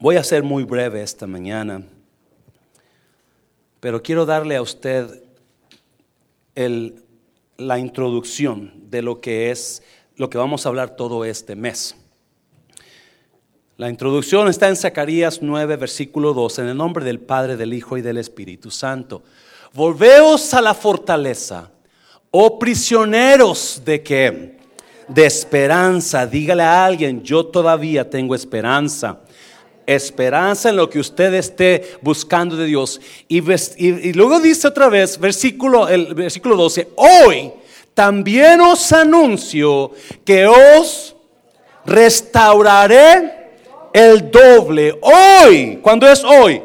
Voy a ser muy breve esta mañana, pero quiero darle a usted la introducción de lo que es lo que vamos a hablar todo este mes. La introducción está en Zacarías 9, versículo 2, en el nombre del Padre, del Hijo y del Espíritu Santo. Volveos a la fortaleza, oh prisioneros de qué? De esperanza. Dígale a alguien, yo todavía tengo esperanza esperanza en lo que usted esté buscando de Dios. Y, luego dice otra vez, versículo, el versículo 12, hoy también os anuncio que os restauraré el doble. Hoy, cuando es hoy?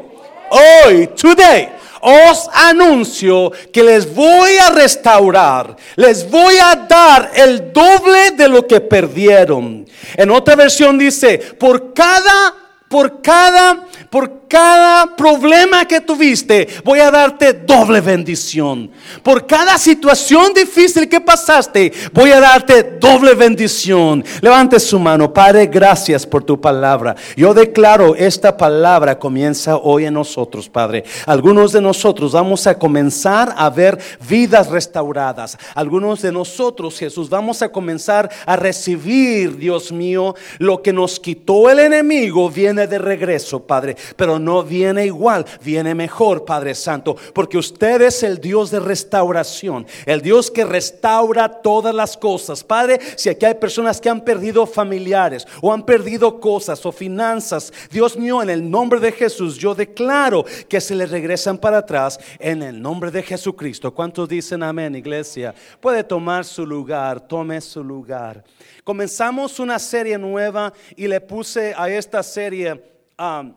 Hoy, today. Os anuncio que les voy a restaurar, les voy a dar el doble de lo que perdieron. En otra versión dice, por cada por cada, por cada problema que tuviste, voy a darte doble bendición. Por cada situación difícil que pasaste, voy a darte doble bendición. Levante su mano, Padre, gracias por tu palabra. Yo declaro esta palabra comienza hoy en nosotros, Padre. Algunos de nosotros vamos a comenzar a ver vidas restauradas. Algunos de nosotros, Jesús, vamos a comenzar a recibir, Dios mío, lo que nos quitó el enemigo viene de regreso, Padre. Pero no viene igual, viene mejor, Padre Santo, porque usted es el Dios de restauración, el Dios que restaura todas las cosas. Padre, si aquí hay personas que han perdido familiares o han perdido cosas o finanzas, Dios mío, en el nombre de Jesús, yo declaro que se le regresan para atrás en el nombre de Jesucristo. ¿Cuántos dicen amén, iglesia? Puede tomar su lugar, tome su lugar. Comenzamos una serie nueva y le puse a esta serie... Um,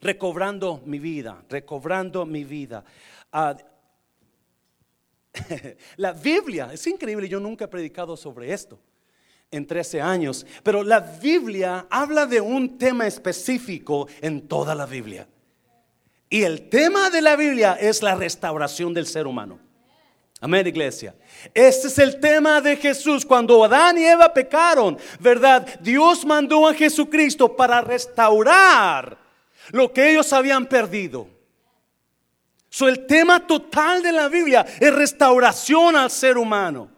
recobrando mi vida, recobrando mi vida. Ah, la Biblia, es increíble, yo nunca he predicado sobre esto en 13 años, pero la Biblia habla de un tema específico en toda la Biblia. Y el tema de la Biblia es la restauración del ser humano. Amén, iglesia. Este es el tema de Jesús. Cuando Adán y Eva pecaron, ¿verdad? Dios mandó a Jesucristo para restaurar lo que ellos habían perdido. So, el tema total de la Biblia es restauración al ser humano.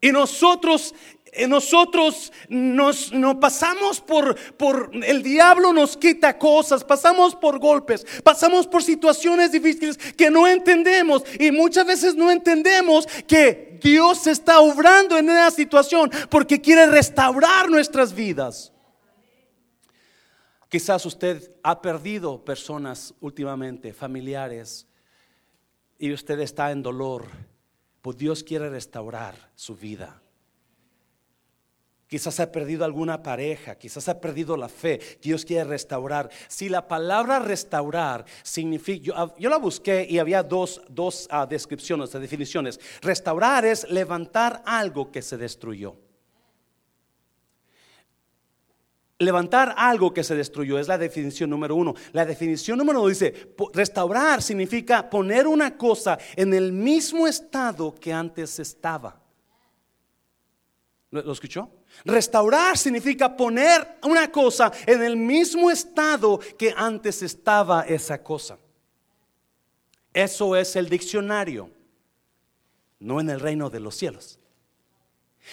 Y nosotros eh, nosotros nos, pasamos por, por, el diablo nos quita cosas, pasamos por golpes, pasamos por situaciones difíciles que no entendemos y muchas veces no entendemos que Dios está obrando en esa situación porque quiere restaurar nuestras vidas. Quizás usted ha perdido personas últimamente, familiares, y usted está en dolor, pues Dios quiere restaurar su vida. Quizás ha perdido alguna pareja, quizás ha perdido la fe, Dios quiere restaurar. Si la palabra restaurar significa, yo, ah, la busqué y había dos, dos uh, descripciones, definiciones. Restaurar es levantar algo que se destruyó. Levantar algo que se destruyó es la definición número uno. La definición número uno dice, restaurar significa poner una cosa en el mismo estado que antes estaba. ¿Lo, escuchó? Restaurar significa poner una cosa en el mismo estado que antes estaba esa cosa. Eso es el diccionario, no en el reino de los cielos.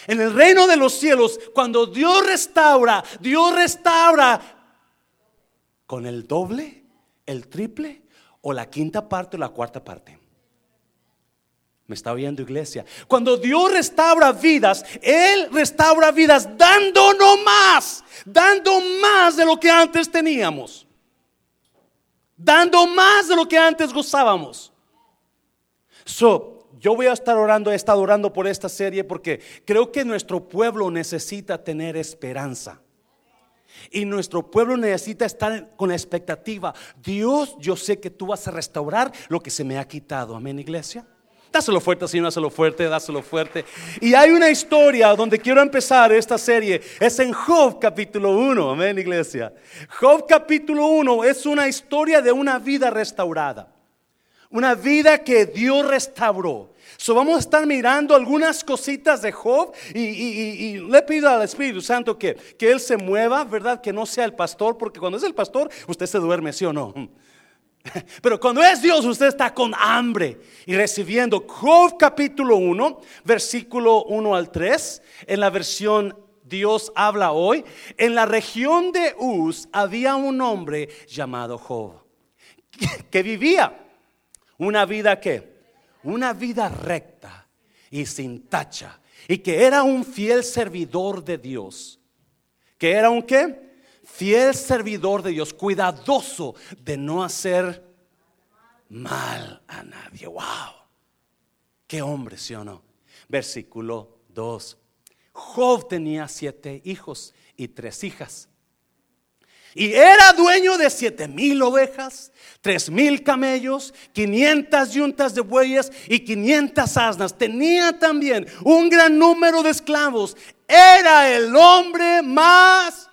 En el reino de los cielos, cuando Dios restaura, Dios restaura con el doble, el triple o la quinta parte o la cuarta parte. ¿Me está oyendo iglesia? Cuando Dios restaura vidas, Él restaura vidas dándonos más, dando más de lo que antes teníamos, dando más de lo que antes gozábamos. So, yo voy a estar orando, he estado orando por esta serie porque creo que nuestro pueblo necesita tener esperanza. Y nuestro pueblo necesita estar con la expectativa. Dios, yo sé que tú vas a restaurar lo que se me ha quitado. Amén, iglesia. Dáselo fuerte, Señor, dáselo fuerte, dáselo fuerte. Y hay una historia donde quiero empezar esta serie. Es en Job capítulo 1. Amén, iglesia. Job capítulo 1 es una historia de una vida restaurada. Una vida que Dios restauró. So vamos a estar mirando algunas cositas de Job y, le pido al Espíritu Santo que, que Él se mueva, ¿verdad? Que no sea el pastor, porque cuando es el pastor usted se duerme, ¿sí o no? Pero cuando es Dios, usted está con hambre y recibiendo. Job capítulo 1, versículo 1 al 3, en la versión Dios habla hoy. En la región de Uz había un hombre llamado Job, que vivía una vida que, una vida recta y sin tacha, y que era un fiel servidor de Dios. ¿Que era un qué? fiel servidor de Dios, cuidadoso de no hacer mal a nadie. ¡Wow! ¡Qué hombre, sí o no! Versículo 2. Job tenía siete hijos y tres hijas. Y era dueño de siete mil ovejas, tres mil camellos, quinientas yuntas de bueyes y quinientas asnas. Tenía también un gran número de esclavos. Era el hombre más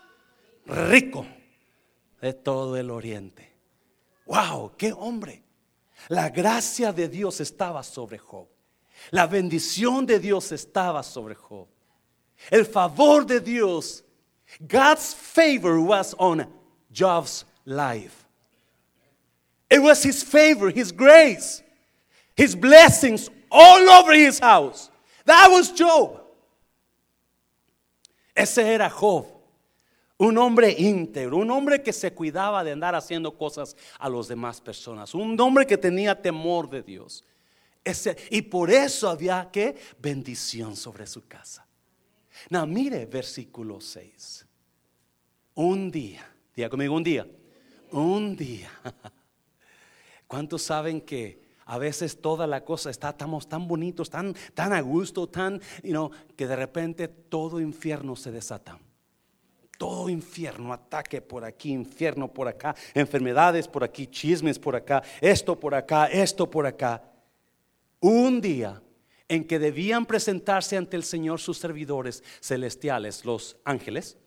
rico de todo el oriente. ¡Wow! ¡Qué hombre! La gracia de Dios estaba sobre Job. La bendición de Dios estaba sobre Job. El favor de Dios, God's favor was on Job's life. It was his favor, his grace, his blessings all over his house. That was Job. Ese era Job. Un hombre íntegro, un hombre que se cuidaba de andar haciendo cosas a las demás personas, un hombre que tenía temor de Dios. Ese, y por eso había que bendición sobre su casa. Now, mire versículo 6. Un día, diga conmigo un día, un día. ¿Cuántos saben que a veces toda la cosa está, estamos tan bonitos, tan, tan a gusto, tan, you know, que de repente todo infierno se desata? todo infierno, ataque por aquí, infierno por acá, enfermedades por aquí, chismes por acá, esto por acá, esto por acá. Un día en que debían presentarse ante el Señor sus servidores celestiales, los ángeles,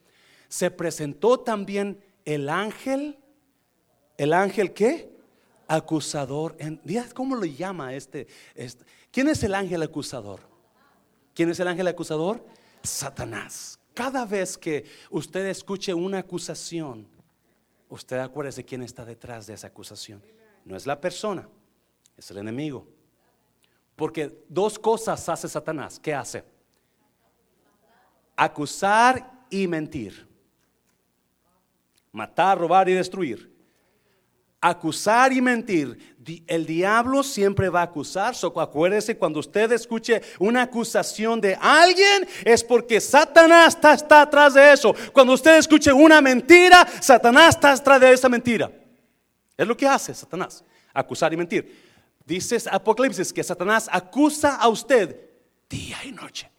se presentó también el ángel, el ángel qué? Acusador. ¿Cómo lo llama este, este? ¿Quién es el ángel acusador? ¿Quién es el ángel acusador? Satanás. Cada vez que usted escuche una acusación, usted acuérdese quién está detrás de esa acusación. No es la persona, es el enemigo. Porque dos cosas hace Satanás. ¿Qué hace? Acusar y mentir. Matar, robar y destruir acusar y mentir. El diablo siempre va a acusar. So, acuérdese, cuando usted escuche una acusación de alguien, es porque Satanás está, está atrás de eso. Cuando usted escuche una mentira, Satanás está atrás de esa mentira. Es lo que hace Satanás, acusar y mentir. Dice Apocalipsis que Satanás acusa a usted día y noche.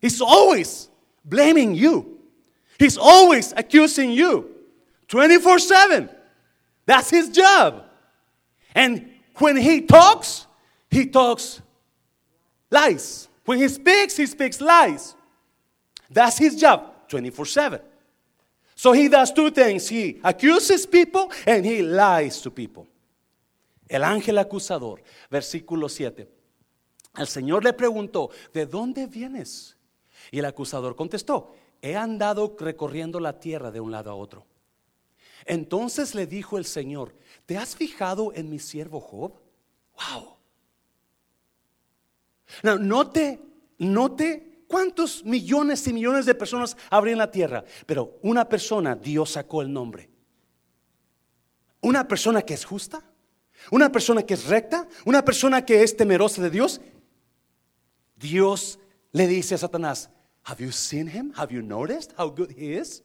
He's always blaming you. He's always accusing you. 24 7. That's his job. And when he talks, he talks lies. When he speaks, he speaks lies. That's his job 24 7. So he does two things. He accuses people and he lies to people. El ángel acusador, versículo 7. El Señor le preguntó, ¿de dónde vienes? Y el acusador contestó, he andado recorriendo la tierra de un lado a otro entonces le dijo el Señor, ¿te has fijado en mi siervo Job? Wow. note, note cuántos millones y millones de personas habría en la tierra, pero una persona Dios sacó el nombre. Una persona que es justa, una persona que es recta, una persona que es temerosa de Dios. Dios le dice a Satanás, Have you seen him? Have you noticed how good he is?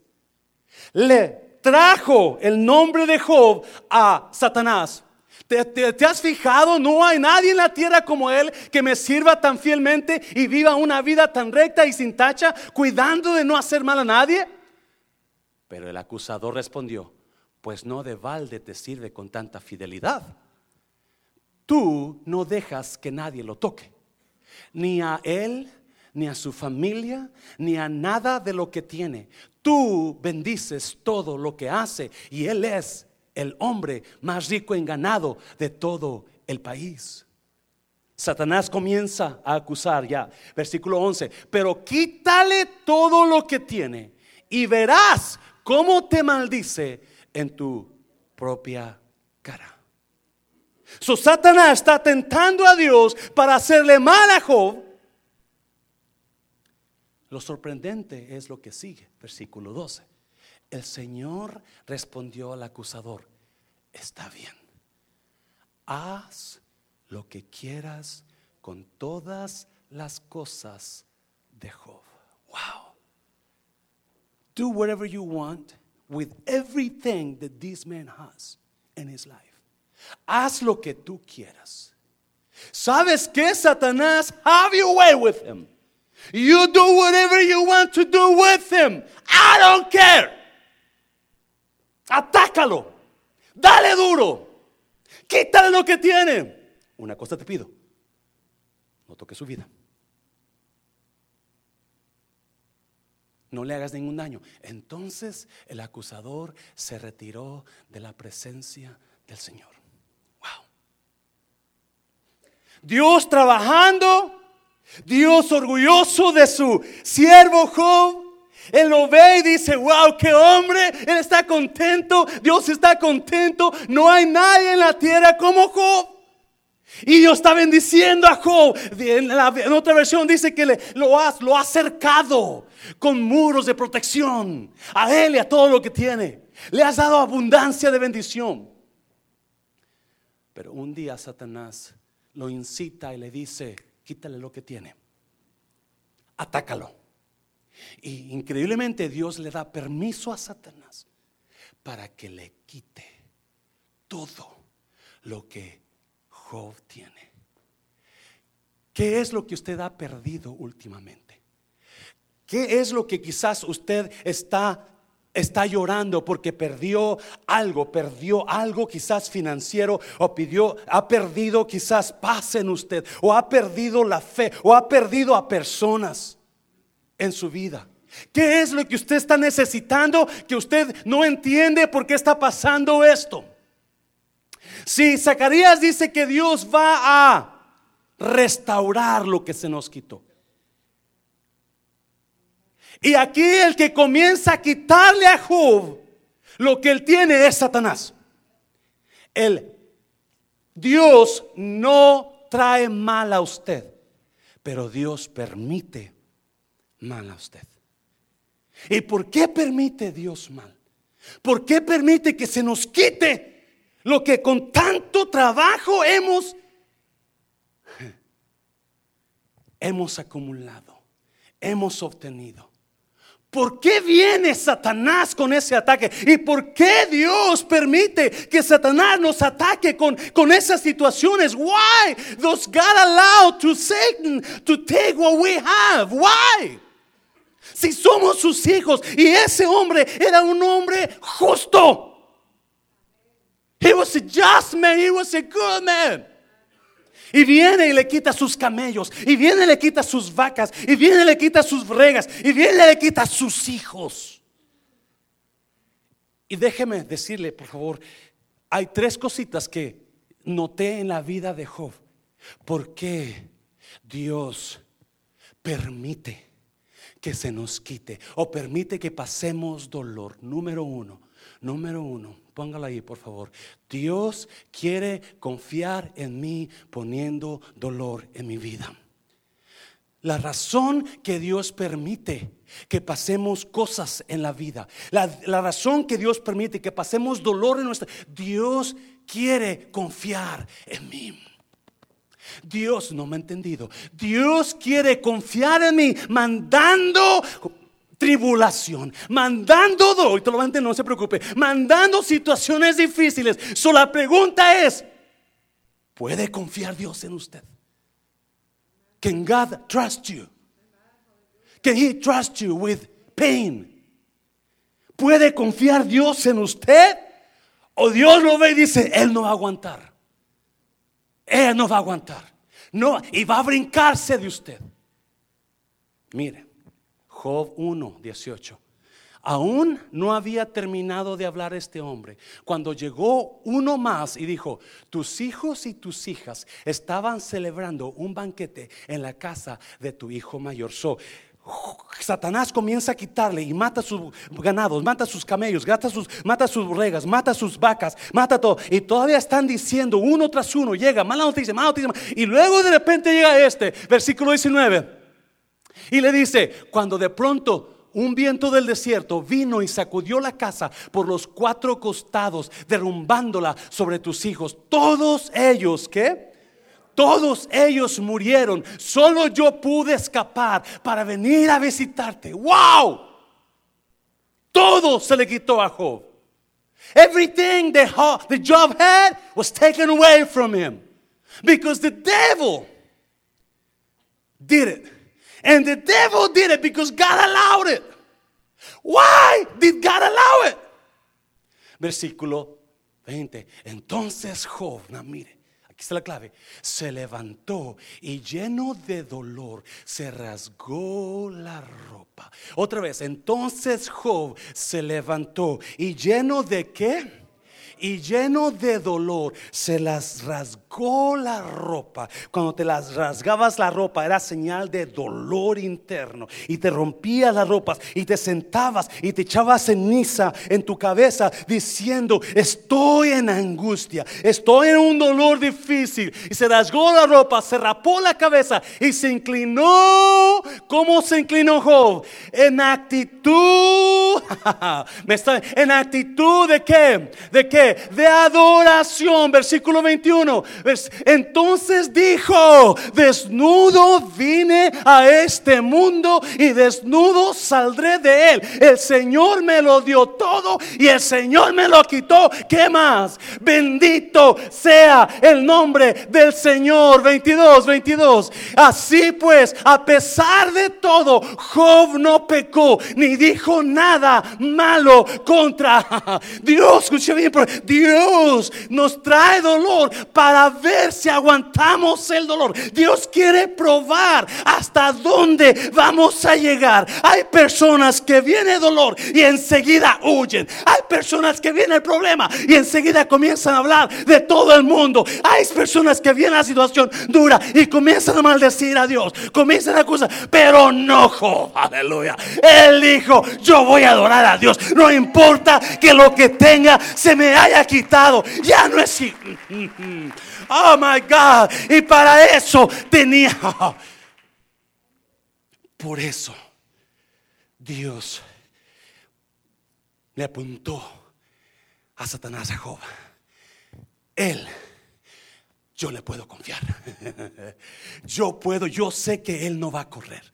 Le trajo el nombre de Job a Satanás. ¿Te, has fijado? No hay nadie en la tierra como él que me sirva tan fielmente y viva una vida tan recta y sin tacha, cuidando de no hacer mal a nadie. Pero el acusador respondió, pues no de balde te sirve con tanta fidelidad. Tú no dejas que nadie lo toque, ni a él, ni a su familia, ni a nada de lo que tiene. Tú bendices todo lo que hace y Él es el hombre más rico en ganado de todo el país. Satanás comienza a acusar ya, versículo 11, pero quítale todo lo que tiene y verás cómo te maldice en tu propia cara. So Satanás está tentando a Dios para hacerle mal a Job. Lo sorprendente es lo que sigue, versículo 12. El Señor respondió al acusador, está bien, haz lo que quieras con todas las cosas de Job. Wow. Do whatever you want with everything that this man has in his life. Haz lo que tú quieras. ¿Sabes qué, Satanás? Have your way with him. You do whatever you want to do with him. I don't care. Atácalo. Dale duro. Quítale lo que tiene. Una cosa te pido. No toques su vida. No le hagas ningún daño. Entonces el acusador se retiró de la presencia del Señor. Wow. Dios trabajando, Dios orgulloso de su siervo Job. Él lo ve y dice, wow, qué hombre, él está contento, Dios está contento, no hay nadie en la tierra como Job. Y Dios está bendiciendo a Job. En, otra versión dice que le, lo, ha, lo ha cercado con muros de protección a él y a todo lo que tiene. Le has dado abundancia de bendición. Pero un día Satanás lo incita y le dice, quítale lo que tiene. Atácalo. Y increíblemente Dios le da permiso a Satanás para que le quite todo lo que Job tiene. ¿Qué es lo que usted ha perdido últimamente? ¿Qué es lo que quizás usted está está llorando porque perdió algo, perdió algo quizás financiero o pidió, ha perdido quizás paz en usted o ha perdido la fe o ha perdido a personas en su vida. ¿Qué es lo que usted está necesitando que usted no entiende por qué está pasando esto? Si Zacarías dice que Dios va a restaurar lo que se nos quitó. Y aquí el que comienza a quitarle a Job lo que él tiene es Satanás. El Dios no trae mal a usted, pero Dios permite mal a usted. ¿Y por qué permite Dios mal? ¿Por qué permite que se nos quite lo que con tanto trabajo hemos hemos acumulado, hemos obtenido. ¿Por qué viene Satanás con ese ataque? ¿Y por qué Dios permite que Satanás nos ataque con, con esas situaciones? Why does God allow to Satan to take what we have? Why? Si somos sus hijos y ese hombre era un hombre justo. He was a just man, he was a good man. Y viene y le quita sus camellos, y viene y le quita sus vacas, y viene y le quita sus bregas, y viene y le quita sus hijos. Y déjeme decirle, por favor, hay tres cositas que noté en la vida de Job. ¿Por qué Dios permite que se nos quite o permite que pasemos dolor? Número uno, número uno Póngalo ahí, por favor. Dios quiere confiar en mí poniendo dolor en mi vida. La razón que Dios permite que pasemos cosas en la vida, la, la, razón que Dios permite que pasemos dolor en nuestra, Dios quiere confiar en mí. Dios no me ha entendido. Dios quiere confiar en mí, mandando tribulación, mandando dolor, y no se preocupe, mandando situaciones difíciles. Solo la pregunta es, ¿puede confiar Dios en usted? Can God trust you? Can He trust you with pain? ¿Puede confiar Dios en usted? O Dios lo ve y dice, Él no va a aguantar. Él no va a aguantar. No, y va a brincarse de usted. Mire, Job 1, 18. Aún no había terminado de hablar este hombre cuando llegó uno más y dijo, tus hijos y tus hijas estaban celebrando un banquete en la casa de tu hijo mayor. So, Satanás comienza a quitarle y mata sus ganados, mata sus camellos, mata sus, mata sus borregas, mata sus vacas, mata todo. Y todavía están diciendo uno tras uno, llega, mala noticia, mala noticia. Y luego de repente llega este, versículo 19. Y le dice, cuando de pronto un viento del desierto vino y sacudió la casa por los cuatro costados, derrumbándola sobre tus hijos. Todos ellos, ¿qué? Todos ellos murieron. Solo yo pude escapar para venir a visitarte. ¡Wow! Todo se le quitó a Job. Everything the, the Job had was taken away from him. Because the devil did it. And the devil did it because God allowed it. Why did God allow it? Versículo 20. Entonces Job, no, mire, aquí está la clave, se levantó y lleno de dolor se rasgó la ropa. Otra vez, entonces Job se levantó y lleno de qué? Y lleno de dolor se las rasgó la ropa. Cuando te las rasgabas la ropa era señal de dolor interno y te rompías las ropas y te sentabas y te echabas ceniza en tu cabeza diciendo, estoy en angustia, estoy en un dolor difícil. Y se rasgó la ropa, se rapó la cabeza y se inclinó. ¿Cómo se inclinó Job? En actitud, en actitud de qué? ¿De qué? De adoración. Versículo 21. Entonces dijo, desnudo vine a este mundo y desnudo saldré de él. El Señor me lo dio todo y el Señor me lo quitó. ¿Qué más? Bendito sea el nombre del Señor. 22, 22. Así pues, a pesar de todo, Job no pecó ni dijo nada malo contra Dios. Escucha bien, Dios nos trae dolor para ver si aguantamos el dolor. Dios quiere probar hasta dónde vamos a llegar. Hay personas que viene dolor y enseguida huyen. Hay personas que viene el problema y enseguida comienzan a hablar de todo el mundo. Hay personas que viene la situación dura y comienzan a maldecir a Dios. Comienzan a acusar, pero no, aleluya. Él dijo, yo voy a adorar a Dios. No importa que lo que tenga se me haya quitado. Ya no es... Oh, my God. Y para eso tenía... Por eso Dios le apuntó a Satanás a Job. Él, yo le puedo confiar. Yo puedo, yo sé que Él no va a correr.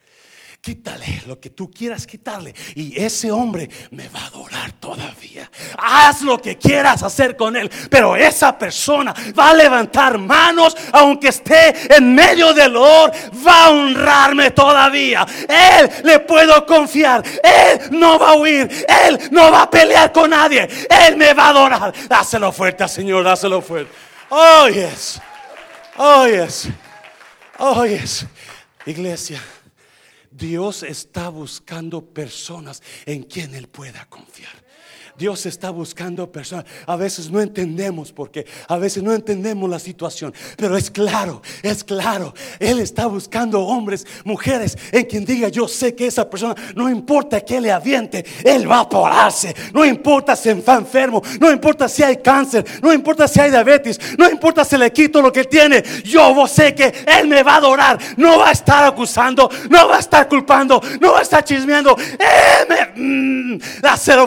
Quítale lo que tú quieras quitarle. Y ese hombre me va a adorar todavía. Haz lo que quieras hacer con él. Pero esa persona va a levantar manos aunque esté en medio del dolor. Va a honrarme todavía. Él le puedo confiar. Él no va a huir. Él no va a pelear con nadie. Él me va a adorar. Dáselo fuerte, Señor. Dáselo fuerte. Oh, yes. Oh, yes. Oh, yes. Iglesia. Dios está buscando personas en quien Él pueda confiar. Dios está buscando personas. A veces no entendemos porque a veces no entendemos la situación, pero es claro, es claro. Él está buscando hombres, mujeres en quien diga, yo sé que esa persona, no importa que le aviente, Él va a pararse. No importa si está enfermo, no importa si hay cáncer, no importa si hay diabetes, no importa si le quito lo que tiene. Yo sé que Él me va a adorar. No va a estar acusando, no va a estar culpando, no va a estar chismeando. Él me... Mm,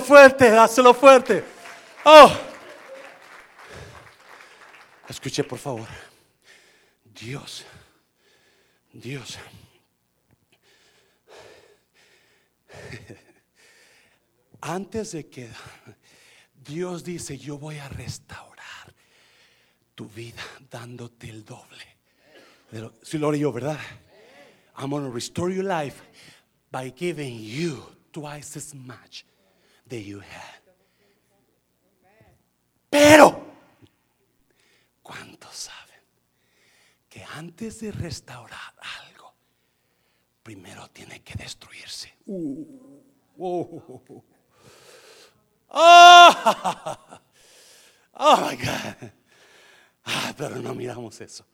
fuerte, fuerte. Oh. Escuche por favor. Dios, Dios. Antes de que Dios dice, yo voy a restaurar tu vida dándote el doble. Si lo yo, ¿verdad? I'm going to restore your life by giving you twice as much that you had. Pero, ¿cuántos saben que antes de restaurar algo, primero tiene que destruirse? Uh, oh, Oh, oh my God. Ah, pero no miramos eso.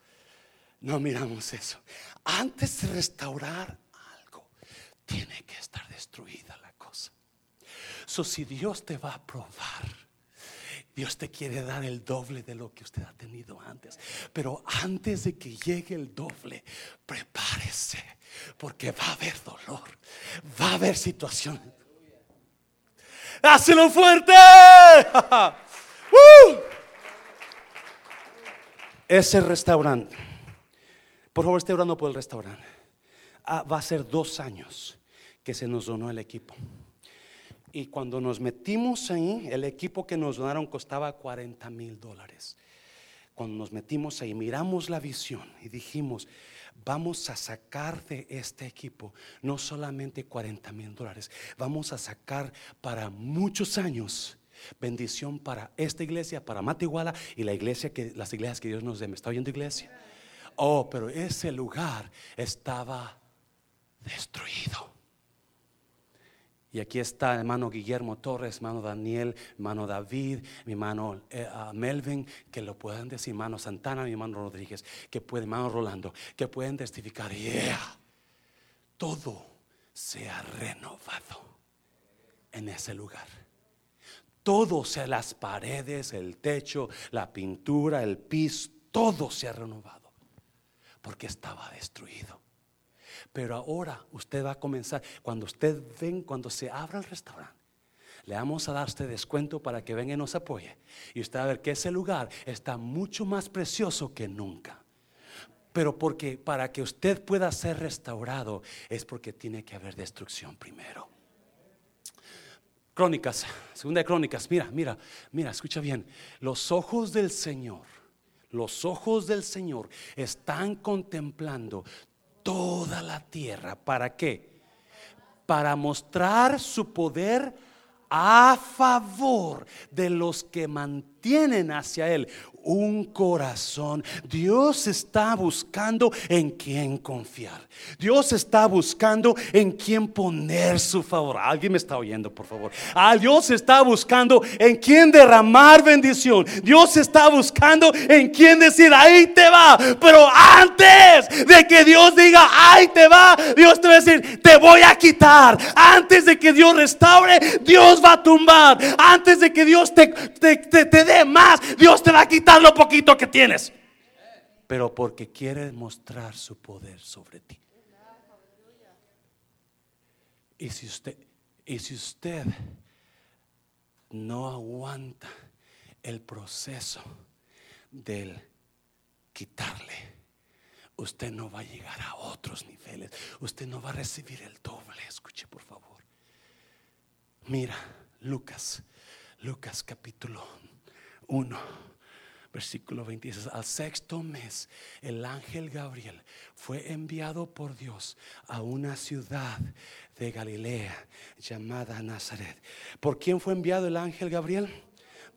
No miramos eso. Antes de restaurar algo, tiene que estar destruida la cosa. So, si Dios te va a probar, Dios te quiere dar el doble de lo que usted ha tenido antes. Pero antes de que llegue el doble, prepárese, porque va a haber dolor, va a haber situaciones. ¡Hácelo fuerte! Ese restaurante, por favor, esté orando por el restaurante. Ah, va a ser dos años que se nos donó el equipo. Y cuando nos metimos ahí, el equipo que nos donaron costaba 40 mil dólares. Cuando nos metimos ahí, miramos la visión y dijimos, vamos a sacar de este equipo no solamente 40 mil dólares, vamos a sacar para muchos años bendición para esta iglesia, para Matiguala y la iglesia que las iglesias que Dios nos dé. ¿Me está oyendo iglesia? Oh, pero ese lugar estaba destruido. Y aquí está hermano Guillermo Torres, hermano Daniel, hermano David, mi hermano eh, ah, Melvin, que lo pueden decir, hermano Santana, mi hermano Rodríguez, que puede, hermano Rolando, que pueden testificar, yeah, todo se ha renovado en ese lugar. Todo, sea las paredes, el techo, la pintura, el piso, todo se ha renovado porque estaba destruido. Pero ahora usted va a comenzar, cuando usted ven, cuando se abra el restaurante, le vamos a dar este descuento para que venga y nos apoye. Y usted va a ver que ese lugar está mucho más precioso que nunca. Pero porque para que usted pueda ser restaurado es porque tiene que haber destrucción primero. Crónicas, segunda de Crónicas, mira, mira, mira, escucha bien. Los ojos del Señor, los ojos del Señor están contemplando toda la tierra. ¿Para qué? Para mostrar su poder a favor de los que mantienen hacia Él un corazón. Dios está buscando en quién confiar. Dios está buscando en quién poner su favor. Alguien me está oyendo, por favor. Ah, Dios está buscando en quién derramar bendición. Dios está buscando en quién decir, ahí te va. Pero antes de que Dios diga, ahí te va, Dios te va a decir, te voy a quitar. Antes de que Dios restaure, Dios va a tumbar. Antes de que Dios te, te, te dé más, Dios te va a quitar lo poquito que tienes. Pero porque quiere mostrar su poder sobre ti. Y si usted, y si usted no aguanta el proceso del quitarle, usted no va a llegar a otros niveles. Usted no va a recibir el doble. Escuche, por favor. Mira, Lucas, Lucas capítulo 1 versículo 26, al sexto mes, el ángel Gabriel fue enviado por Dios a una ciudad de Galilea llamada Nazaret. ¿Por quién fue enviado el ángel Gabriel?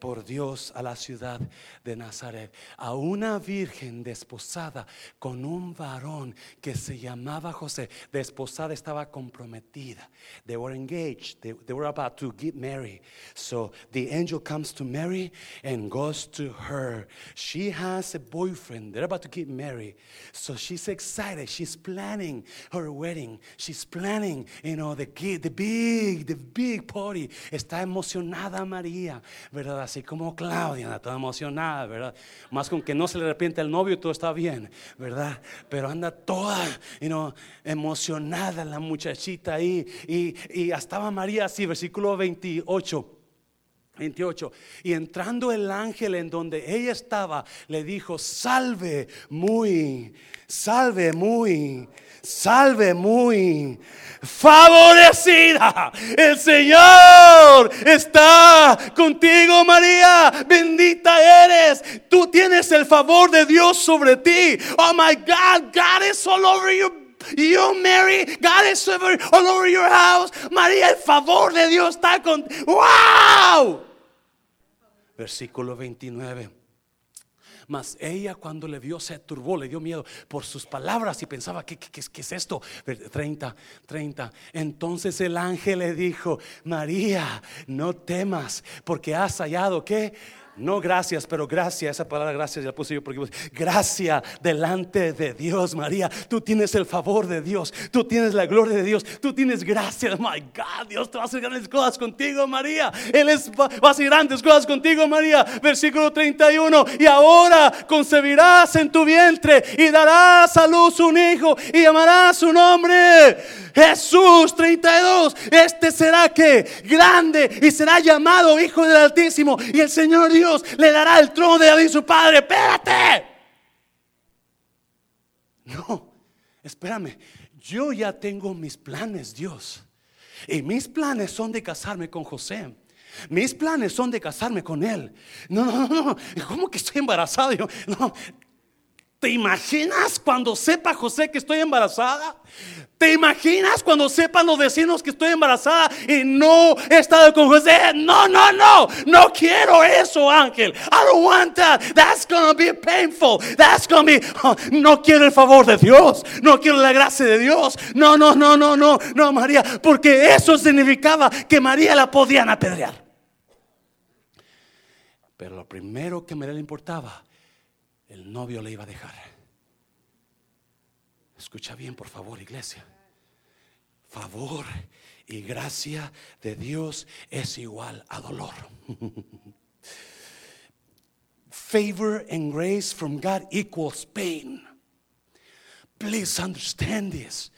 Por Dios a la ciudad de Nazaret, a una virgen desposada con un varón que se llamaba José. Desposada estaba comprometida. They were engaged. They, were about to get married. So the angel comes to Mary and goes to her. She has a boyfriend. They're about to get married. So she's excited. She's planning her wedding. She's planning, you know, the, the big, the big party. Está emocionada María, ¿verdad? Así como Claudia, toda emocionada, ¿verdad? Más con que no se le arrepiente el novio, todo está bien, ¿verdad? Pero anda toda you emocionada la muchachita ahí. Y, y estaba María así, versículo 28. 28. Y entrando el ángel en donde ella estaba, le dijo, salve muy, salve muy salve muy favorecida. El Señor está contigo, María. Bendita eres. Tú tienes el favor de Dios sobre ti. Oh my God, God is all over you. You, Mary, God is all over your house. María, el favor de Dios está con. ¡Wow! Versículo 29. Mas ella cuando le vio se turbó, le dio miedo por sus palabras y pensaba, ¿qué, qué, qué es esto? 30, 30. Entonces el ángel le dijo, María, no temas porque has hallado, ¿qué? No gracias, pero gracias, esa palabra gracias ya puse yo porque gracia delante de Dios, María. Tú tienes el favor de Dios, tú tienes la gloria de Dios, tú tienes gracia. My God, Dios te va a hacer grandes cosas contigo, María. Él es, va a hacer grandes cosas contigo, María. Versículo 31. Y ahora concebirás en tu vientre y darás a luz un hijo y llamarás su nombre Jesús 32. Este será que grande y será llamado Hijo del Altísimo y el Señor Dios le dará el trono de David su padre. Espérate. No, espérame. Yo ya tengo mis planes, Dios. Y mis planes son de casarme con José. Mis planes son de casarme con él. No, no, no, no. ¿Cómo que estoy embarazado? no, ¿Te imaginas cuando sepa José que estoy embarazada? ¿Te imaginas cuando sepan los vecinos que estoy embarazada y no he estado con José? No, no, no. No quiero eso, Ángel. I don't want that. That's gonna be painful. That's gonna be. Oh, no quiero el favor de Dios. No quiero la gracia de Dios. No, no, no, no, no, no, María. Porque eso significaba que María la podían apedrear. Pero lo primero que María le importaba el novio le iba a dejar. Escucha bien, por favor, iglesia. Favor y gracia de Dios es igual a dolor. Favor and grace from God equals pain. Please understand this.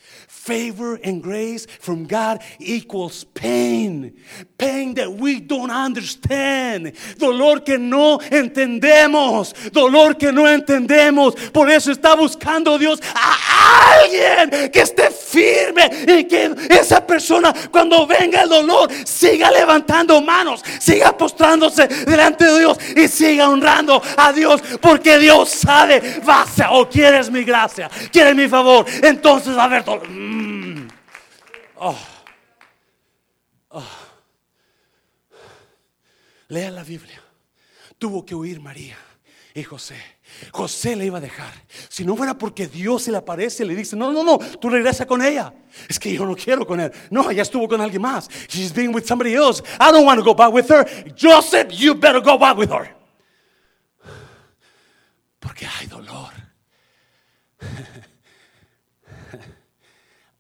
Favor and grace from God equals pain. Pain that we don't understand. Dolor que no entendemos. Dolor que no entendemos. Por eso está buscando Dios a alguien que esté firme y que esa persona cuando venga el dolor siga levantando manos, siga postrándose delante de Dios y siga honrando a Dios porque Dios sabe, vas o quieres mi gracia, quieres mi favor, entonces a ver. Mm. Oh. Oh. Lea la Biblia. Tuvo que huir María y José. José le iba a dejar. Si no fuera porque Dios se le aparece y le dice, no, no, no, tú regresa con ella. Es que yo no quiero con él. No, ella estuvo con alguien más. She's being with somebody else. I don't want to go back with her. Joseph, you better go back with her. Porque hay dolor.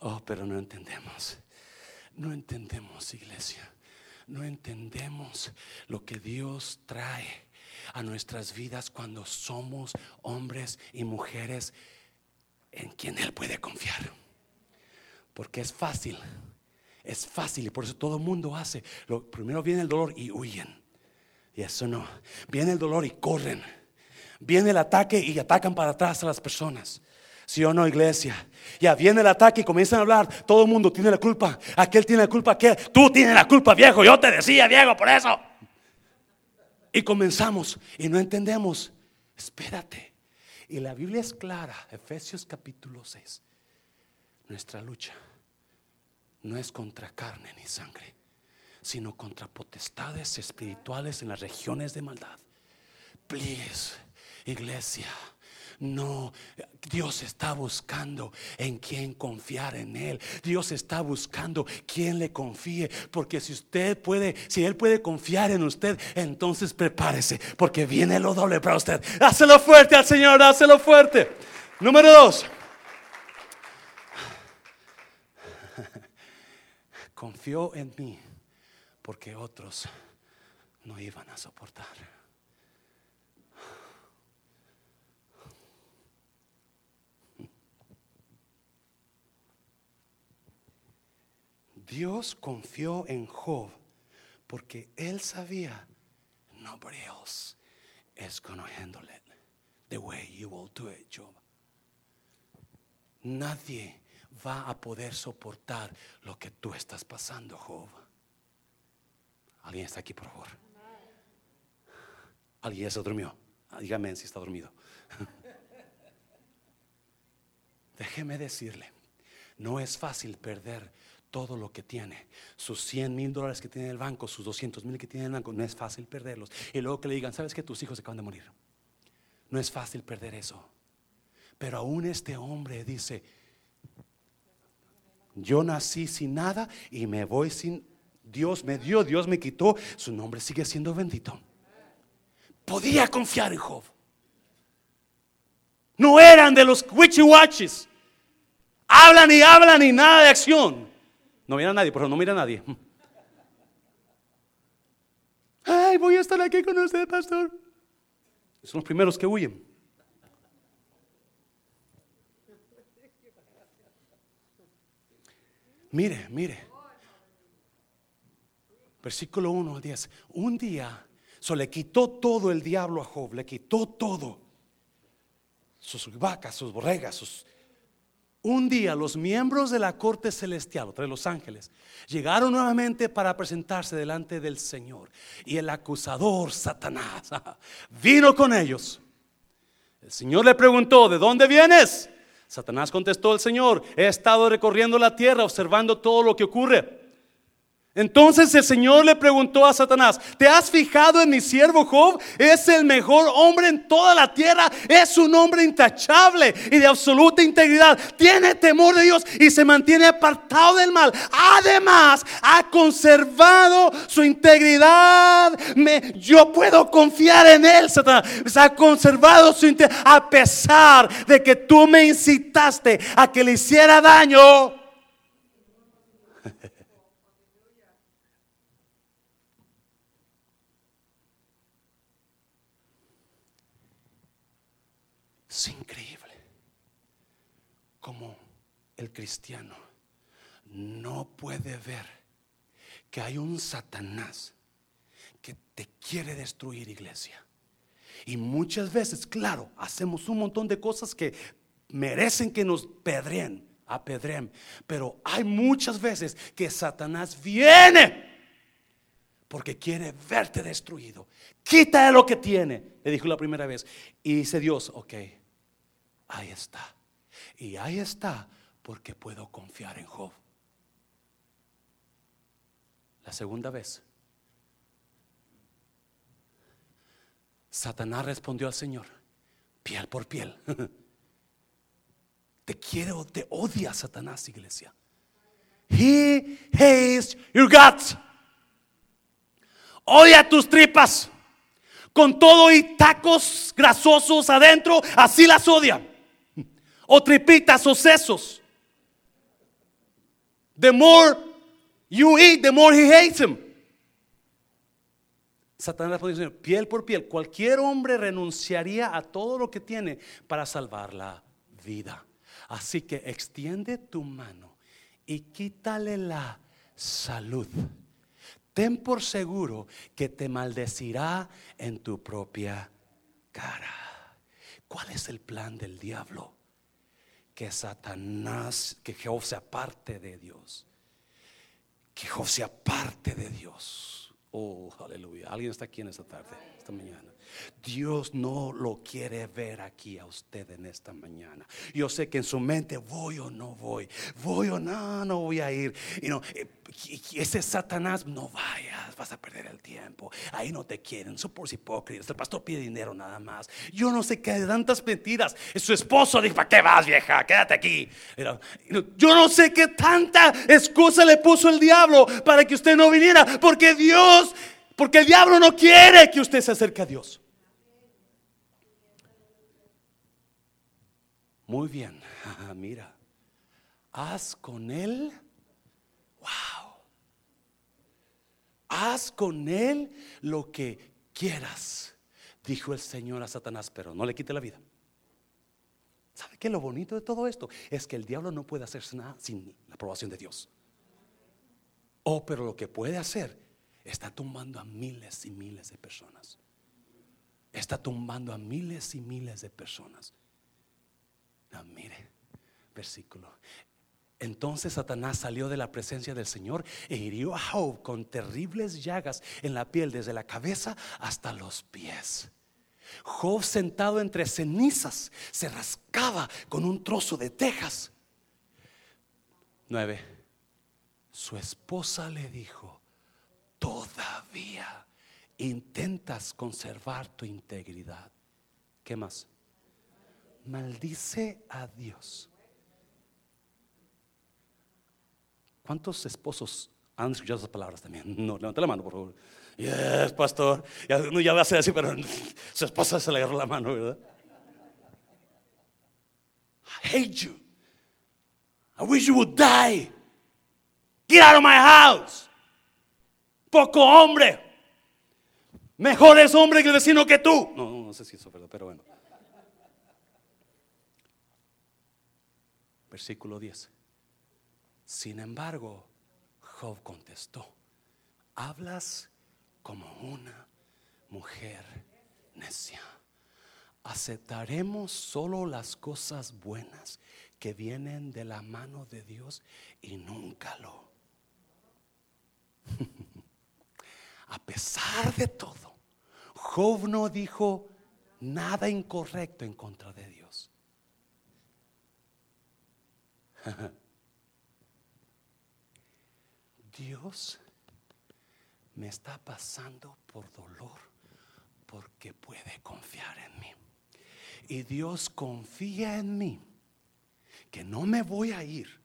Oh, pero no entendemos. No entendemos, iglesia. No entendemos lo que Dios trae a nuestras vidas cuando somos hombres y mujeres en quien Él puede confiar. Porque es fácil, es fácil y por eso todo el mundo hace. Lo, primero viene el dolor y huyen. Y eso no. Viene el dolor y corren. Viene el ataque y atacan para atrás a las personas. ¿Sí o no, iglesia? Ya viene el ataque y comienzan a hablar. Todo el mundo tiene la culpa. Aquel tiene la culpa. Aquel. Tú tienes la culpa, viejo. Yo te decía, viejo, por eso. Y comenzamos y no entendemos. Espérate. Y la Biblia es clara, Efesios capítulo 6. Nuestra lucha no es contra carne ni sangre, sino contra potestades espirituales en las regiones de maldad. Please, iglesia no, Dios está buscando en quién confiar en Él. Dios está buscando quien le confíe. Porque si usted puede, si Él puede confiar en usted, entonces prepárese. Porque viene lo doble para usted. Hácelo fuerte al Señor, hácelo fuerte. Número dos. Confió en mí porque otros no iban a soportar. Dios confió en Job porque él sabía nobody else is going to handle it the way you will do it, Job. Nadie va a poder soportar lo que tú estás pasando, Job. ¿Alguien está aquí, por favor? ¿Alguien se durmió? Dígame si está dormido. Déjeme decirle, no es fácil perder todo lo que tiene, sus 100 mil dólares que tiene en el banco, sus 200 mil que tiene en el banco, no es fácil perderlos. Y luego que le digan, ¿sabes que tus hijos se acaban de morir? No es fácil perder eso. Pero aún este hombre dice, yo nací sin nada y me voy sin... Dios me dio, Dios me quitó, su nombre sigue siendo bendito. Podía confiar en Job. No eran de los witchy-watches. Hablan y hablan y nada de acción. No mira a nadie, pero no mira a nadie. Ay, voy a estar aquí con usted, pastor. Son los primeros que huyen. Mire, mire. Versículo 1 al 10. Un día, so le quitó todo el diablo a Job, le quitó todo. Sus vacas, sus borregas, sus... Un día los miembros de la corte celestial, de los ángeles, llegaron nuevamente para presentarse delante del Señor. Y el acusador, Satanás, vino con ellos. El Señor le preguntó, ¿de dónde vienes? Satanás contestó al Señor, he estado recorriendo la tierra observando todo lo que ocurre. Entonces el Señor le preguntó a Satanás, ¿te has fijado en mi siervo Job? Es el mejor hombre en toda la tierra, es un hombre intachable y de absoluta integridad. Tiene temor de Dios y se mantiene apartado del mal. Además, ha conservado su integridad. Yo puedo confiar en él, Satanás. Ha conservado su integridad a pesar de que tú me incitaste a que le hiciera daño. Es increíble como cristiano no puede ver que hay un Satanás que te quiere destruir iglesia. Y muchas veces, claro, hacemos un montón de cosas que merecen que nos pedren, apedren. Pero hay muchas veces que Satanás viene porque quiere verte destruido. Quita lo que tiene, le dijo la primera vez. Y dice Dios, ok, Ahí está. Y ahí está porque puedo confiar en Job. La segunda vez. Satanás respondió al Señor, piel por piel. Te quiere o te odia Satanás, iglesia. He hates your guts. Odia tus tripas. Con todo y tacos grasosos adentro, así las odia o tripitas o sesos. The more you eat, the more he hates him. Satanás decir, piel por piel, cualquier hombre renunciaría a todo lo que tiene para salvar la vida. Así que extiende tu mano y quítale la salud. Ten por seguro que te maldecirá en tu propia cara. ¿Cuál es el plan del diablo? Que Satanás, que Jehová se aparte de Dios. Que Jehová se aparte de Dios. Oh, aleluya. Alguien está aquí en esta tarde, esta mañana. Dios no lo quiere ver aquí a usted en esta mañana. Yo sé que en su mente voy o no voy, voy o no, no voy a ir. Y no, eh, ese Satanás, no vayas, vas a perder el tiempo. Ahí no te quieren, son por hipócritas. El pastor pide dinero nada más. Yo no sé qué de tantas mentiras. Su esposo dijo: ¿Para qué vas, vieja? Quédate aquí. Yo no sé qué tanta excusa le puso el diablo para que usted no viniera, porque Dios porque el diablo no quiere que usted se acerque a Dios. Muy bien, mira, haz con él, wow, haz con él lo que quieras, dijo el Señor a Satanás, pero no le quite la vida. ¿Sabe qué? Lo bonito de todo esto es que el diablo no puede hacerse nada sin la aprobación de Dios. Oh, pero lo que puede hacer está tumbando a miles y miles de personas. Está tumbando a miles y miles de personas. Mire, versículo. Entonces Satanás salió de la presencia del Señor e hirió a Job con terribles llagas en la piel desde la cabeza hasta los pies. Job sentado entre cenizas se rascaba con un trozo de tejas. 9. Su esposa le dijo, todavía intentas conservar tu integridad. ¿Qué más? Maldice a Dios. ¿Cuántos esposos han escuchado esas palabras también? No, levanta la mano, por favor. Yes, pastor. Ya, ya va a ser así, pero su esposa se le agarró la mano, ¿verdad? I hate you. I wish you would die. Get out of my house. Poco hombre. Mejor es hombre que el vecino que tú. No, no, no sé si eso es verdad, pero bueno. Versículo 10. Sin embargo, Job contestó, hablas como una mujer necia. Aceptaremos solo las cosas buenas que vienen de la mano de Dios y nunca lo. A pesar de todo, Job no dijo nada incorrecto en contra de Dios. Dios me está pasando por dolor porque puede confiar en mí. Y Dios confía en mí que no me voy a ir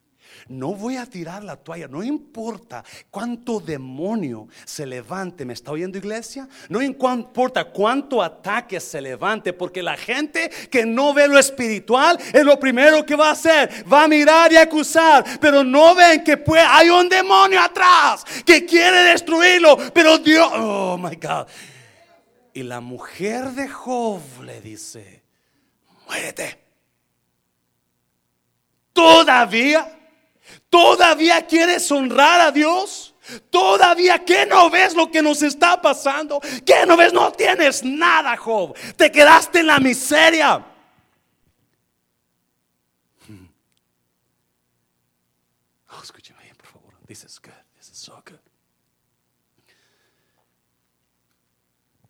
no voy a tirar la toalla, no importa cuánto demonio se levante, ¿me está oyendo iglesia? No importa cuánto ataque se levante, porque la gente que no ve lo espiritual es lo primero que va a hacer, va a mirar y acusar, pero no ven que hay un demonio atrás que quiere destruirlo, pero Dios, oh my God. Y la mujer de Job le dice, muérete. Todavía ¿Todavía quieres honrar a Dios? ¿Todavía que no ves lo que nos está pasando? ¿Que no ves? No tienes nada, Job. Te quedaste en la miseria. Oh, escúcheme bien, por favor. This is good. This is so good.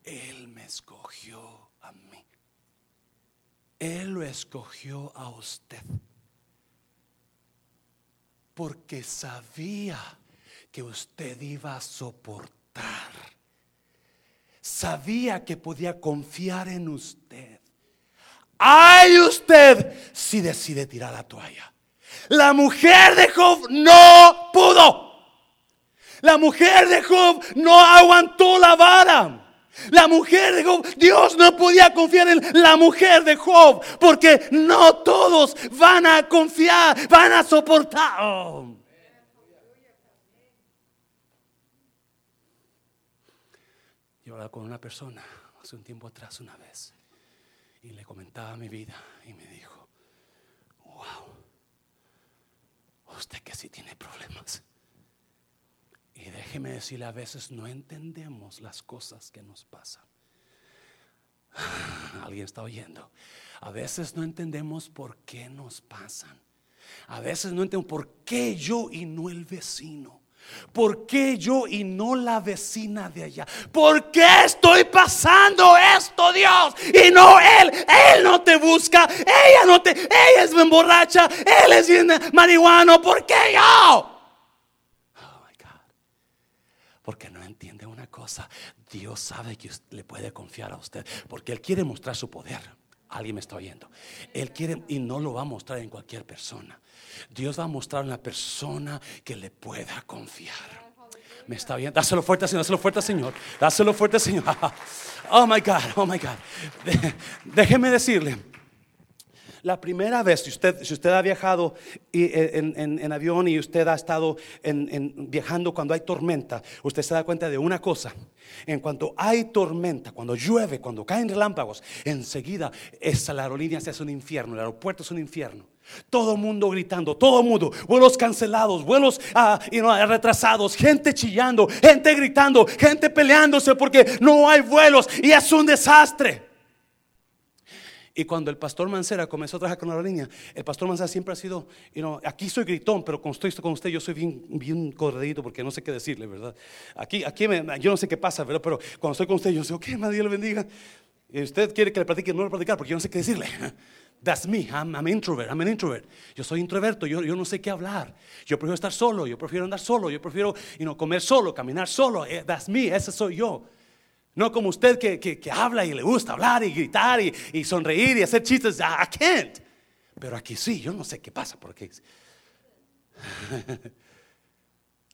Él me escogió a mí. Él lo escogió a usted porque sabía que usted iba a soportar. Sabía que podía confiar en usted. Ay usted si decide tirar la toalla. La mujer de Job no pudo. La mujer de Job no aguantó la vara. La mujer de Job, Dios no podía confiar en la mujer de Job, porque no todos van a confiar, van a soportar. Yo hablaba con una persona hace un tiempo atrás una vez y le comentaba mi vida y me dijo, wow, usted que sí tiene problemas. Y déjeme decirle, a veces no entendemos las cosas que nos pasan. Alguien está oyendo. A veces no entendemos por qué nos pasan. A veces no entendemos por qué yo y no el vecino. ¿Por qué yo y no la vecina de allá? ¿Por qué estoy pasando esto, Dios? Y no Él. Él no te busca. Ella no te. Ella es emborracha. Él es marihuano. ¿Por qué yo? Porque no entiende una cosa. Dios sabe que le puede confiar a usted porque Él quiere mostrar su poder. Alguien me está oyendo. Él quiere y no lo va a mostrar en cualquier persona. Dios va a mostrar una persona que le pueda confiar. Me está oyendo. Dáselo fuerte, Señor. Dáselo fuerte, Señor. Dáselo fuerte, Señor. Oh my God. Oh my God. Déjeme decirle. La primera vez, si usted, si usted ha viajado eh, en, avión y usted ha estado viajando cuando hay tormenta, usted se da cuenta de una cosa. En cuanto hay tormenta, cuando llueve, cuando caen relámpagos, enseguida esa, la aerolínea se hace un infierno, el aeropuerto es un infierno. Todo mundo gritando, todo mundo, vuelos cancelados, vuelos ah, retrasados, gente chillando, gente gritando, gente peleándose porque no hay vuelos y es un desastre. Y cuando el pastor Mancera comenzó a trabajar con la línea, el pastor Mancera siempre ha sido, aquí soy gritón, pero cuando estoy con usted yo soy bien, bien corredito porque no sé qué decirle, ¿verdad? Aquí, aquí yo no sé qué pasa, ¿verdad? Pero cuando estoy con usted yo sé, ok, Dios le bendiga. Y usted quiere que le platique, no le platicar porque yo no sé qué decirle. That's me, I'm, I'm introvert, I'm an introvert. Yo soy introverto, yo, yo, no sé qué hablar. Yo prefiero estar solo, yo prefiero andar solo, yo prefiero you know, comer solo, caminar solo. Eh, that's me, ese soy yo. No como usted que, que, que habla y le gusta hablar y gritar y, y sonreír y hacer chistes. I can't. Pero aquí sí, yo no sé qué pasa porque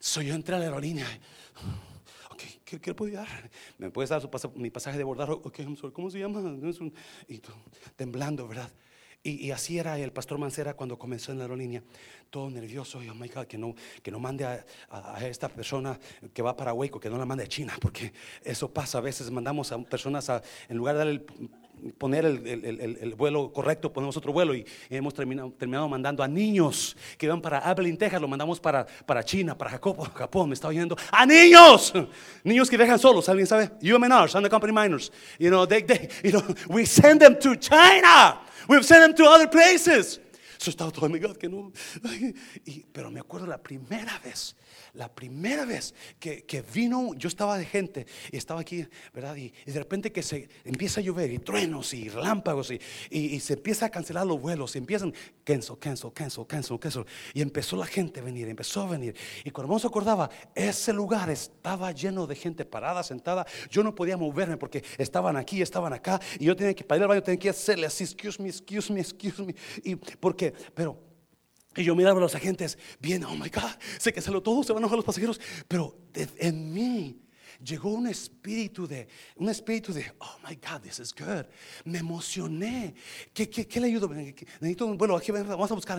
Soy yo entré a la aerolínea. Ok, ¿qué, qué puedo dar? ¿Me puedes dar mi pasaje de bordar? Ok, ¿cómo se llama? Y temblando, ¿verdad? Y, así era el pastor Mancera cuando comenzó en la aerolínea, todo nervioso. Y oh my God, que no, que no mande a, esta persona que va para Hueco, que no la mande a China, porque eso pasa. A veces mandamos a personas a, en lugar de darle poner el, vuelo correcto, ponemos otro vuelo y hemos terminado, terminado mandando a niños que van para Abilene, Texas, lo mandamos para, para China, para Jacobo, Japón, me está oyendo, a niños, niños que dejan solos, ¿alguien sabe? UMNR, Son the Company Minors, you know, they, they, you know, we send them to China, we've sent them to other places. So estaba todo, God, que no. Y, pero me acuerdo la primera vez la primera vez que, vino, yo estaba de gente y estaba aquí, ¿verdad? Y, de repente que se empieza a llover y truenos y relámpagos y, y, se empieza a cancelar los vuelos y empiezan cancel, cancel, cancel, cancel, cancel. Y empezó la gente a venir, empezó a venir. Y cuando no se acordaba, ese lugar estaba lleno de gente parada, sentada. Yo no podía moverme porque estaban aquí, estaban acá. Y yo tenía que, para ir al baño, tenía que hacerle así, excuse me, excuse me, excuse me. Y porque, pero y yo miraba a los agentes, bien, oh my God, sé que se lo todo, se van a los pasajeros, pero en mí llegó un espíritu de, un espíritu de, oh my God, this is good. Me emocioné. ¿Qué, qué, le ayudo? Necesito, bueno, aquí vamos a buscar.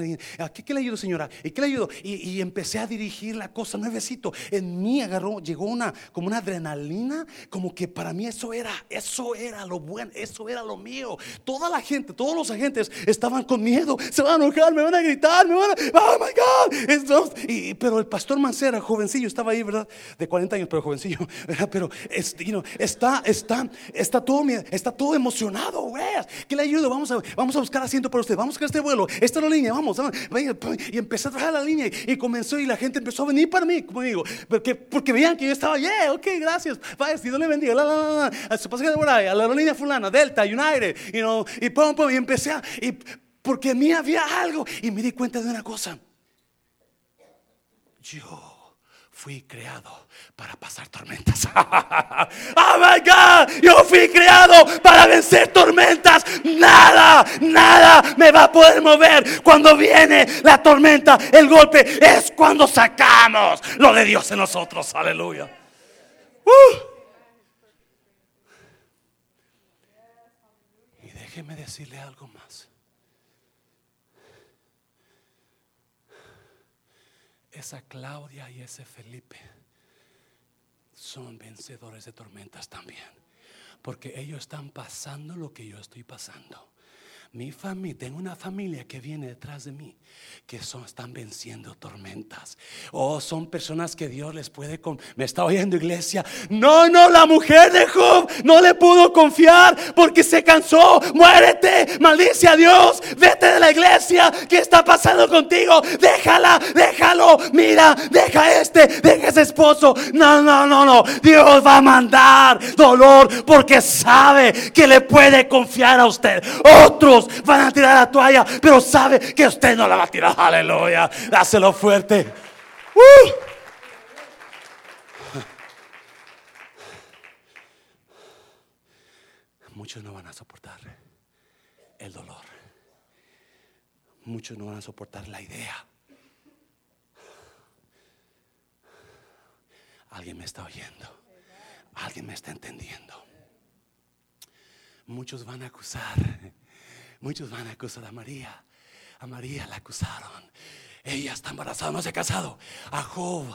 ¿Qué, qué le ayudo, señora? ¿Y qué le ayudo? Y, empecé a dirigir la cosa nuevecito. En mí agarró, llegó una, como una adrenalina, como que para mí eso era, eso era lo bueno, eso era lo mío. Toda la gente, todos los agentes estaban con miedo. Se van a enojar, me van a gritar, me van a, oh my God. y, pero el pastor Mancera, jovencillo, estaba ahí, ¿verdad? De 40 años, pero jovencillo. Pero está, está, está, todo, está todo emocionado, ¿Qué le ayudo? Vamos a, vamos a buscar asiento para usted. Vamos a este vuelo. Esta es la línea, vamos. Y empecé a trabajar la línea y comenzó y la gente empezó a venir para mí, como digo, porque, porque veían que yo estaba, yeah, ok, gracias. Vaya, si Dios le bendiga. La, la, la, Su pasaje de a la línea fulana, Delta, United, you know, y pum, pum, y empecé a, y, porque en mí había algo y me di cuenta de una cosa. Yo fui creado para pasar tormentas. oh my God, yo fui creado para vencer tormentas. Nada, nada me va a poder mover. Cuando viene la tormenta, el golpe es cuando sacamos lo de Dios en nosotros. Aleluya. Uh. Y déjeme decirle algo más. Esa Claudia y ese Felipe son vencedores de tormentas también. Porque ellos están pasando lo que yo estoy pasando. Mi familia, tengo una familia que viene detrás de mí, que son, están venciendo tormentas. Oh, son personas que Dios les puede. Me está oyendo, iglesia. No, no, la mujer de Job no le pudo confiar porque se cansó. Muérete, maldice a Dios. Vete de la iglesia. ¿Qué está pasando contigo? Déjala, déjalo. Mira, deja este, deja ese esposo. No, no, no, no. Dios va a mandar dolor porque sabe que le puede confiar a usted. Otro van a tirar la toalla, pero sabe que usted no la va a tirar. Aleluya. Dáselo fuerte. Uh. Muchos no van a soportar el dolor. Muchos no van a soportar la idea. Alguien me está oyendo. Alguien me está entendiendo. Muchos van a acusar Muchos van a acusar a María. A María la acusaron. Ella está embarazada, no se ha casado. A Job,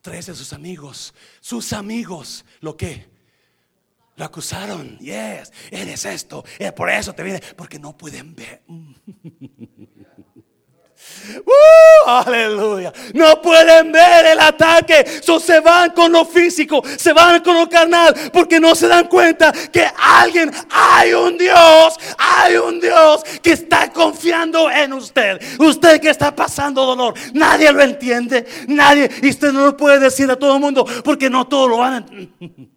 tres de sus amigos, sus amigos, ¿lo que? Lo acusaron. Yes, eres esto. Por eso te viene, porque no pueden ver. Aleluya. No pueden ver el ataque. Se van con lo físico, se van con lo carnal, porque no se dan cuenta que alguien, hay un Dios, hay un Dios que está confiando en usted. Usted que está pasando dolor, nadie lo entiende, nadie, y usted no lo puede decir a todo el mundo, porque no todos lo van a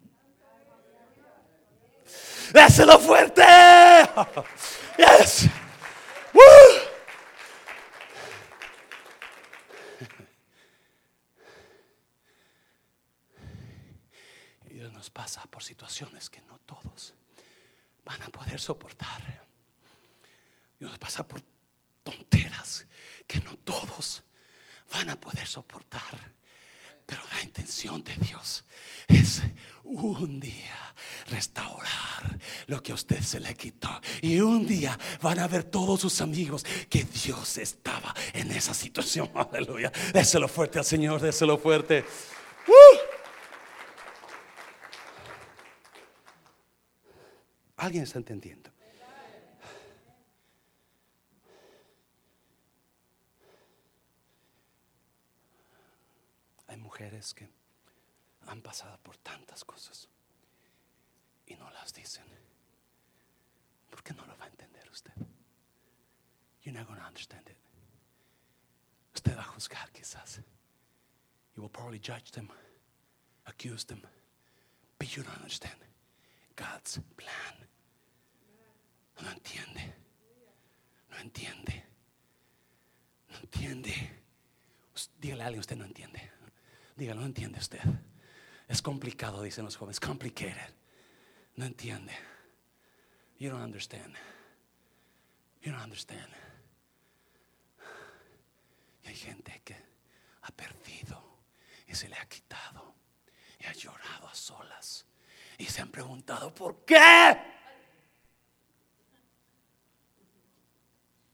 Déselo fuerte. Yes. Pasa por situaciones que no todos van a poder soportar. Dios pasa por tonteras que no todos van a poder soportar. Pero la intención de Dios es un día restaurar lo que a usted se le quitó. Y un día van a ver todos sus amigos que Dios estaba en esa situación. Aleluya. Déselo fuerte al Señor, déselo fuerte. ¡Uh! ¿Alguien está entendiendo? Hay mujeres que han pasado por tantas cosas y no las dicen. ¿Por qué no lo va a entender usted? You're not going to understand it. Usted va a juzgar quizás. You will probably judge them, accuse them, but you don't understand God's plan. No entiende. No entiende. No entiende. Dígale a alguien, usted no entiende. Dígalo, no entiende usted. Es complicado, dicen los jóvenes. Complicated. No entiende. You don't understand. You don't understand. Y hay gente que ha perdido y se le ha quitado y ha llorado a solas y se han preguntado, ¿por qué?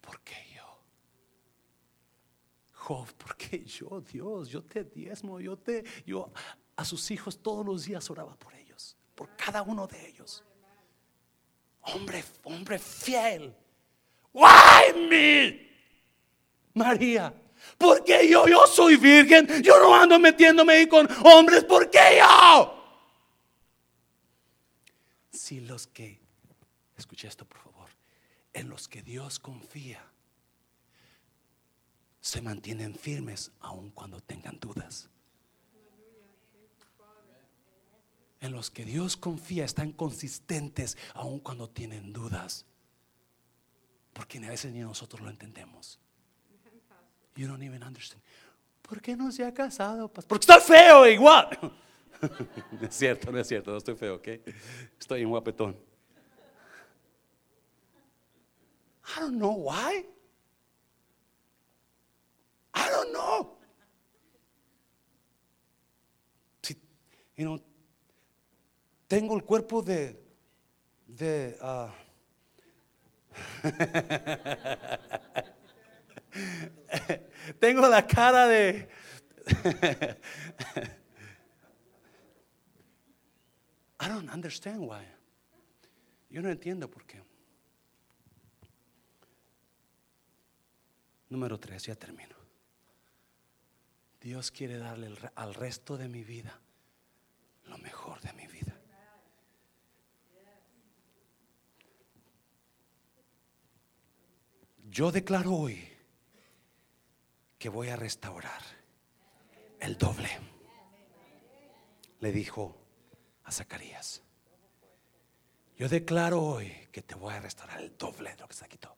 ¿Por qué yo? Job, ¿por qué yo, Dios? Yo te diezmo, yo te, yo a sus hijos todos los días oraba por ellos, por cada uno de ellos. Hombre, hombre fiel. Why me? María, porque yo, yo soy virgen, yo no ando metiéndome ahí con hombres, ¿por qué yo? Si los que, escuche esto por favor, en los que Dios confía, se mantienen firmes aun cuando tengan dudas. En los que Dios confía están consistentes aun cuando tienen dudas. Porque a veces ni nosotros lo entendemos. You don't even understand. ¿Por qué no se ha casado? Porque está feo igual. no es cierto, no es cierto, no estoy feo, ¿ok? Estoy en guapetón. I don't know why. I don't know. Si, you know, tengo el cuerpo de, de uh, tengo la cara de I don't understand why. Yo no entiendo por qué. Número tres, ya termino. Dios quiere darle al resto de mi vida lo mejor de mi vida. Yo declaro hoy que voy a restaurar el doble. Le dijo a Zacarías. Yo declaro hoy que te voy a restaurar el doble de lo que se quitó.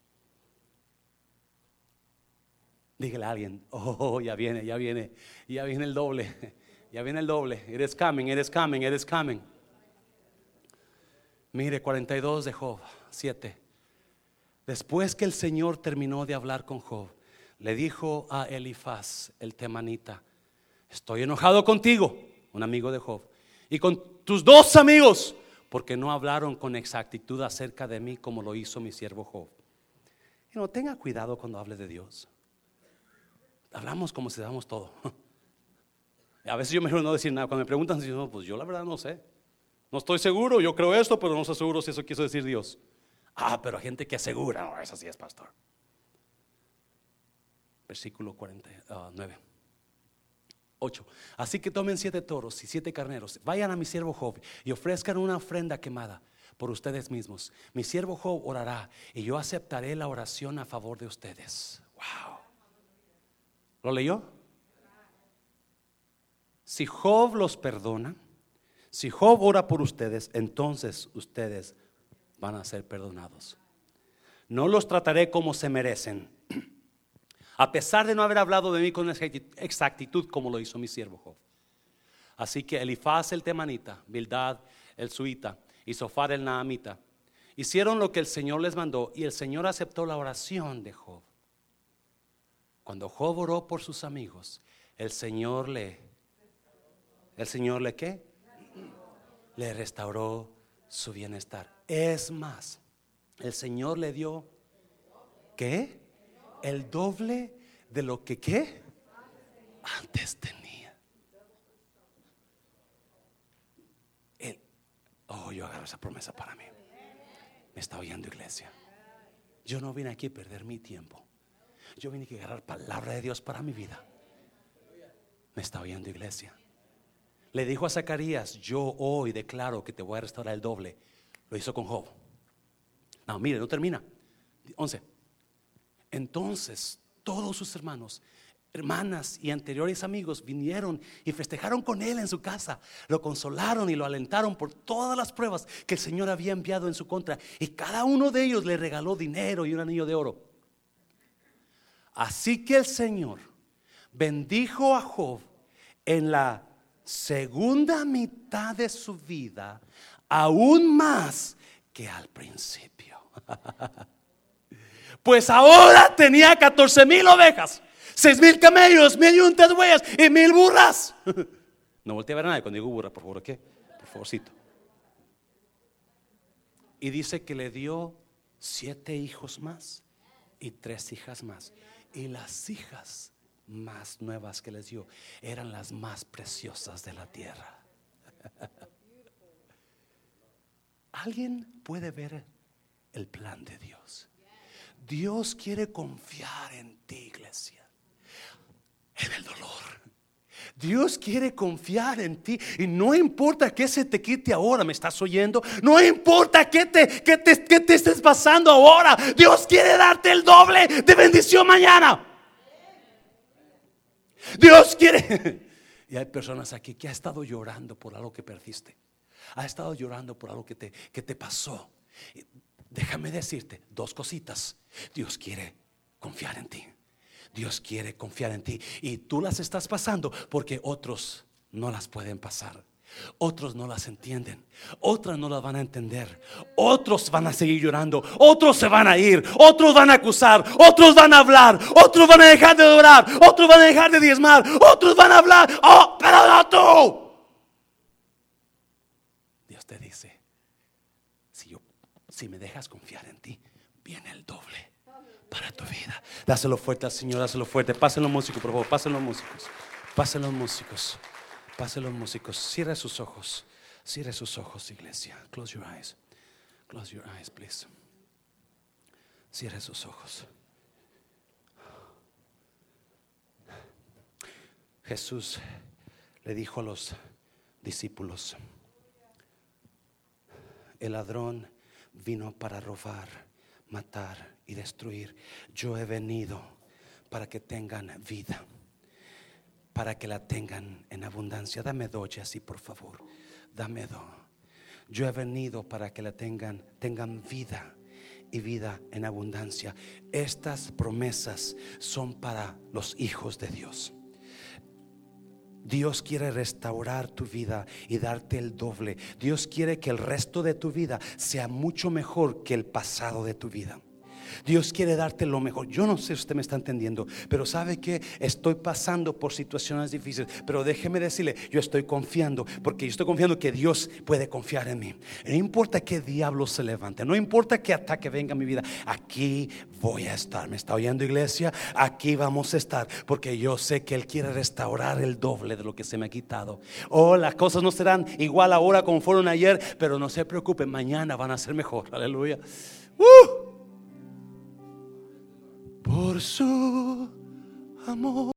Dígale a alguien, oh, ya viene, ya viene, ya viene el doble, ya viene el doble. It is coming, it is coming, it is coming. Mire, 42 de Job, 7. Después que el Señor terminó de hablar con Job, le dijo a Elifaz, el temanita, estoy enojado contigo, un amigo de Job, y con tus dos amigos, porque no hablaron con exactitud acerca de mí como lo hizo mi siervo Job. Y no tenga cuidado cuando hable de Dios. Hablamos como si damos todo. A veces yo mejor no decir nada. Cuando me preguntan, no, pues yo la verdad no sé. No estoy seguro, yo creo esto, pero no estoy seguro si eso quiso decir Dios. Ah, pero hay gente que asegura, no, eso sí es pastor. Versículo 49. 8. Así que tomen siete toros y siete carneros, vayan a mi siervo Job y ofrezcan una ofrenda quemada por ustedes mismos. Mi siervo Job orará y yo aceptaré la oración a favor de ustedes. Wow. ¿Lo leyó? Si Job los perdona, si Job ora por ustedes, entonces ustedes van a ser perdonados. No los trataré como se merecen a pesar de no haber hablado de mí con exactitud como lo hizo mi siervo Job. Así que Elifaz el temanita, Bildad el suita y Sofar el naamita hicieron lo que el Señor les mandó y el Señor aceptó la oración de Job. Cuando Job oró por sus amigos, el Señor le, el Señor le qué? Le restauró su bienestar. Es más, el Señor le dio ¿qué? El doble de lo que qué? Antes tenía. oh, yo agarro esa promesa para mí. Me está oyendo iglesia. Yo no vine aquí a perder mi tiempo. Yo vine a agarrar palabra de Dios para mi vida. Me está oyendo iglesia. Le dijo a Zacarías, yo hoy declaro que te voy a restaurar el doble. Lo hizo con Job. No, mire, no termina. 11. Entonces todos sus hermanos, hermanas y anteriores amigos vinieron y festejaron con él en su casa. Lo consolaron y lo alentaron por todas las pruebas que el Señor había enviado en su contra. Y cada uno de ellos le regaló dinero y un anillo de oro. Así que el Señor bendijo a Job en la segunda mitad de su vida aún más que al principio. pues ahora tenía 14 mil ovejas, 6 mil camellos, mil yuntas huellas y mil burras. no volteé a ver a nadie cuando digo burra, por favor, ¿qué? Por favorcito. Y dice que le dio siete hijos más y tres hijas más. Y las hijas más nuevas que les dio eran las más preciosas de la tierra. ¿Alguien puede ver el plan de Dios? Dios quiere confiar en ti, iglesia, en el dolor. Dios quiere confiar en ti y no importa que se te quite ahora, ¿me estás oyendo? No importa que te, te, te estés pasando ahora, Dios quiere darte el doble de bendición mañana. Dios quiere. Y hay personas aquí que ha estado llorando por algo que perdiste. Ha estado llorando por algo que te, que te pasó. Déjame decirte dos cositas. Dios quiere confiar en ti. Dios quiere confiar en ti. Y tú las estás pasando porque otros no las pueden pasar. Otros no las entienden. Otras no las van a entender. Otros van a seguir llorando. Otros se van a ir. Otros van a acusar. Otros van a hablar. Otros van a dejar de orar. Otros van a dejar de diezmar. Otros van a hablar. Oh, pero no tú. Dios te dice, si, yo, si me dejas confiar en ti, viene el doble para tu vida. Dáselo fuerte al Señor, dáselo fuerte. Pasen los músicos, por favor. Pasen los músicos. Pasen los músicos. Pasen los músicos. Cierre sus ojos. Cierre sus ojos, iglesia. Close your eyes. Close your eyes, please. Cierre sus ojos. Jesús le dijo a los discípulos, el ladrón vino para robar, matar y destruir. Yo he venido para que tengan vida para que la tengan en abundancia. Dame dos así, por favor. Dame dos. Yo he venido para que la tengan, tengan vida y vida en abundancia. Estas promesas son para los hijos de Dios. Dios quiere restaurar tu vida y darte el doble. Dios quiere que el resto de tu vida sea mucho mejor que el pasado de tu vida. Dios quiere darte lo mejor. Yo no sé si usted me está entendiendo, pero sabe que estoy pasando por situaciones difíciles. Pero déjeme decirle, yo estoy confiando, porque yo estoy confiando que Dios puede confiar en mí. No importa qué diablo se levante, no importa qué ataque venga a mi vida, aquí voy a estar. ¿Me está oyendo iglesia? Aquí vamos a estar, porque yo sé que Él quiere restaurar el doble de lo que se me ha quitado. Oh, las cosas no serán igual ahora como fueron ayer, pero no se preocupen, mañana van a ser mejor. Aleluya. Uh por su amor.